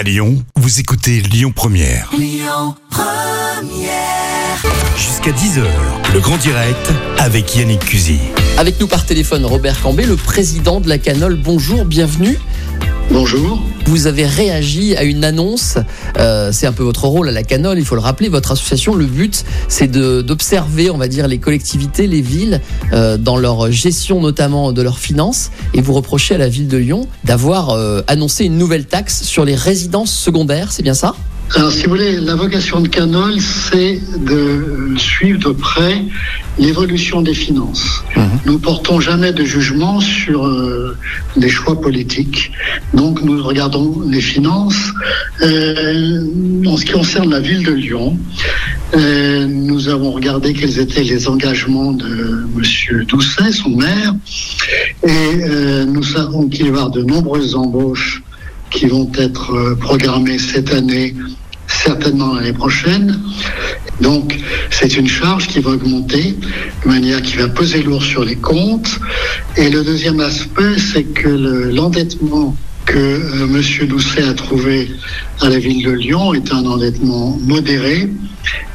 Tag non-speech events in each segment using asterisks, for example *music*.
À Lyon, vous écoutez Lyon Première. Jusqu'à 10h, le grand direct avec Yannick Cusy. Avec nous par téléphone, Robert Cambé, le président de la Canole. Bonjour, bienvenue. Bonjour. Vous avez réagi à une annonce. euh, c'est un peu votre rôle à la Canole, il faut le rappeler. Votre association, le but, c'est d'observer, on va dire, les collectivités, les villes, euh, dans leur gestion notamment de leurs finances. Et vous reprochez à la ville de Lyon d'avoir euh, annoncé une nouvelle taxe sur les résidences secondaires. C'est bien ça? Alors, si vous voulez, la vocation de Canol, c'est de euh, suivre de près l'évolution des finances. Nous portons jamais de jugement sur euh, les choix politiques. Donc, nous regardons les finances. Euh, en ce qui concerne la ville de Lyon, euh, nous avons regardé quels étaient les engagements de Monsieur Doucet, son maire, et euh, nous savons qu'il va y avoir de nombreuses embauches qui vont être euh, programmées cette année, certainement l'année prochaine. Donc, c'est une charge qui va augmenter de manière qui va peser lourd sur les comptes. Et le deuxième aspect, c'est que le- l'endettement que euh, Monsieur Doucet a trouvé à la ville de Lyon est un endettement modéré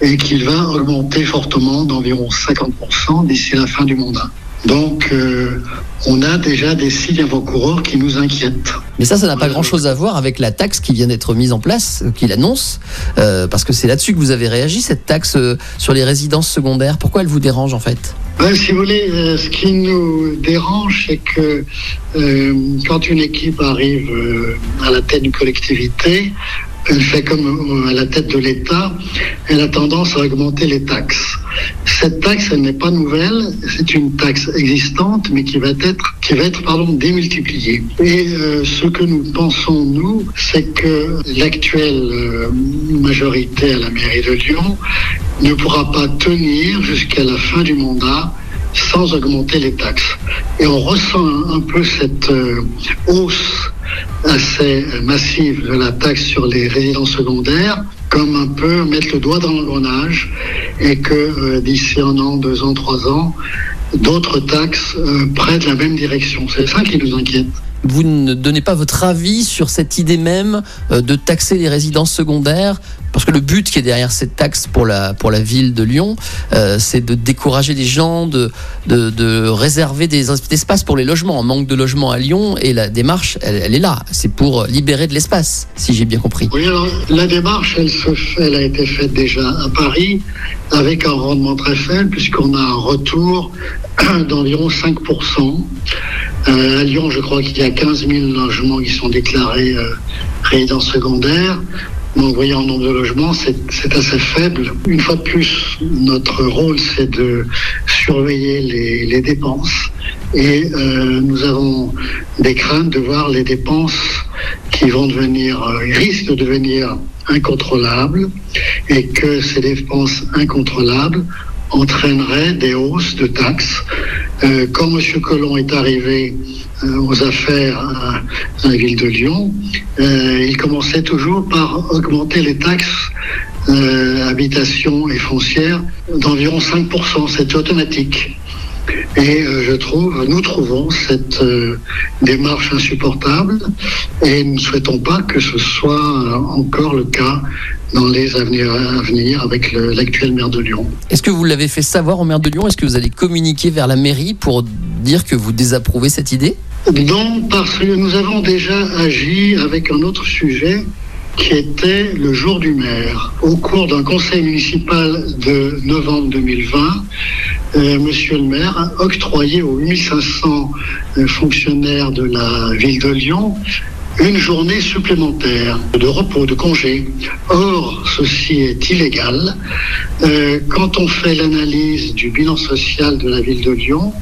et qu'il va augmenter fortement d'environ 50% d'ici la fin du mandat. Donc, euh, on a déjà des signes avant-coureurs qui nous inquiètent. Mais ça, ça n'a pas grand-chose à voir avec la taxe qui vient d'être mise en place, euh, qu'il annonce, euh, parce que c'est là-dessus que vous avez réagi, cette taxe euh, sur les résidences secondaires. Pourquoi elle vous dérange en fait? Ben, si vous voulez, ce qui nous dérange, c'est que quand une équipe arrive à la tête d'une collectivité, elle fait comme euh, à la tête de l'État, elle a tendance à augmenter les taxes. Cette taxe, elle n'est pas nouvelle, c'est une taxe existante, mais qui va être, qui va être pardon, démultipliée. Et euh, ce que nous pensons, nous, c'est que l'actuelle euh, majorité à la mairie de Lyon ne pourra pas tenir jusqu'à la fin du mandat sans augmenter les taxes. Et on ressent un, peu cette hausse assez massive de la taxe sur les résidences secondaires comme un peu mettre le doigt dans l'engrenage et que euh, d'ici un an, deux ans, trois ans, d'autres taxes euh, prennent la même direction. C'est ça qui nous inquiète. Vous ne donnez pas votre avis sur cette idée même euh, de taxer les résidences secondaires parce que le but qui est derrière cette taxe pour la, pour la ville de Lyon, euh, c'est de décourager les gens, de, de, réserver des espaces pour les logements. On manque de logements à Lyon et la démarche, elle, est là. C'est pour libérer de l'espace, si j'ai bien compris. Oui, alors la démarche, elle elle a été faite déjà à Paris avec un rendement très faible puisqu'on a un retour *clears throat* d'environ 5%. À Lyon, je crois qu'il y a 15 000 logements qui sont déclarés euh, résidences secondaires. Donc, voyez, en nombre de logements, c'est assez faible. Une fois de plus, notre rôle, c'est de surveiller les, les dépenses. Et euh, nous avons des craintes de voir les dépenses qui vont devenir, euh, risquent de devenir incontrôlables et que ces dépenses incontrôlables entraîneraient des hausses de taxes. Euh, quand M. Collomb est arrivé euh, aux affaires à, la ville de Lyon, euh, il commençait toujours par augmenter les taxes habitation et foncière d'environ 5%. C'était automatique. Et euh, je trouve, nous trouvons cette euh, démarche insupportable et nous ne souhaitons pas que ce soit euh, encore le cas dans les avenirs à venir avec l'actuel maire de Lyon. Est-ce que vous l'avez fait savoir au maire de Lyon? Est-ce que vous allez communiquer vers la mairie pour dire que vous désapprouvez cette idée? Non, parce que nous avons déjà agi avec un autre sujet qui était le jour du maire. Au cours d'un conseil municipal de novembre 2020, euh, Monsieur le maire a octroyé aux 1500 euh, fonctionnaires de la ville de Lyon une journée supplémentaire de repos, de congé. Or, ceci est illégal. Euh, quand on fait l'analyse du bilan social de la ville de Lyon,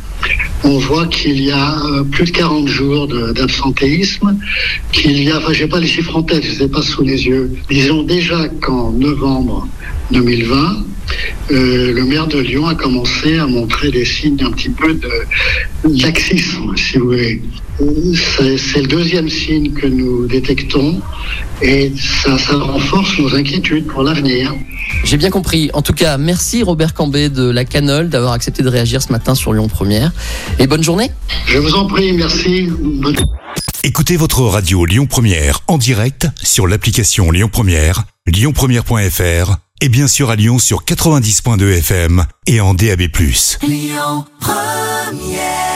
on voit qu'il y a euh, plus de 40 jours d'absentéisme, qu'il y a, enfin, j'ai pas les chiffres en tête, je les ai pas sous les yeux. Disons déjà qu'en novembre 2020, euh, le maire de Lyon a commencé à montrer des signes un petit peu de laxisme, si vous voulez. C'est c'est le deuxième signe que nous détectons et ça, ça renforce nos inquiétudes pour l'avenir. J'ai bien compris. En tout cas, merci Robert Cambé de la Canole d'avoir accepté de réagir ce matin sur Lyon Première. Et bonne journée. Je vous en prie, merci. Bonne- Écoutez votre radio Lyon Première en direct sur l'application Lyon Première, lyonpremière.fr et bien sûr à Lyon sur 90.2 FM et en DAB+. Lyon Première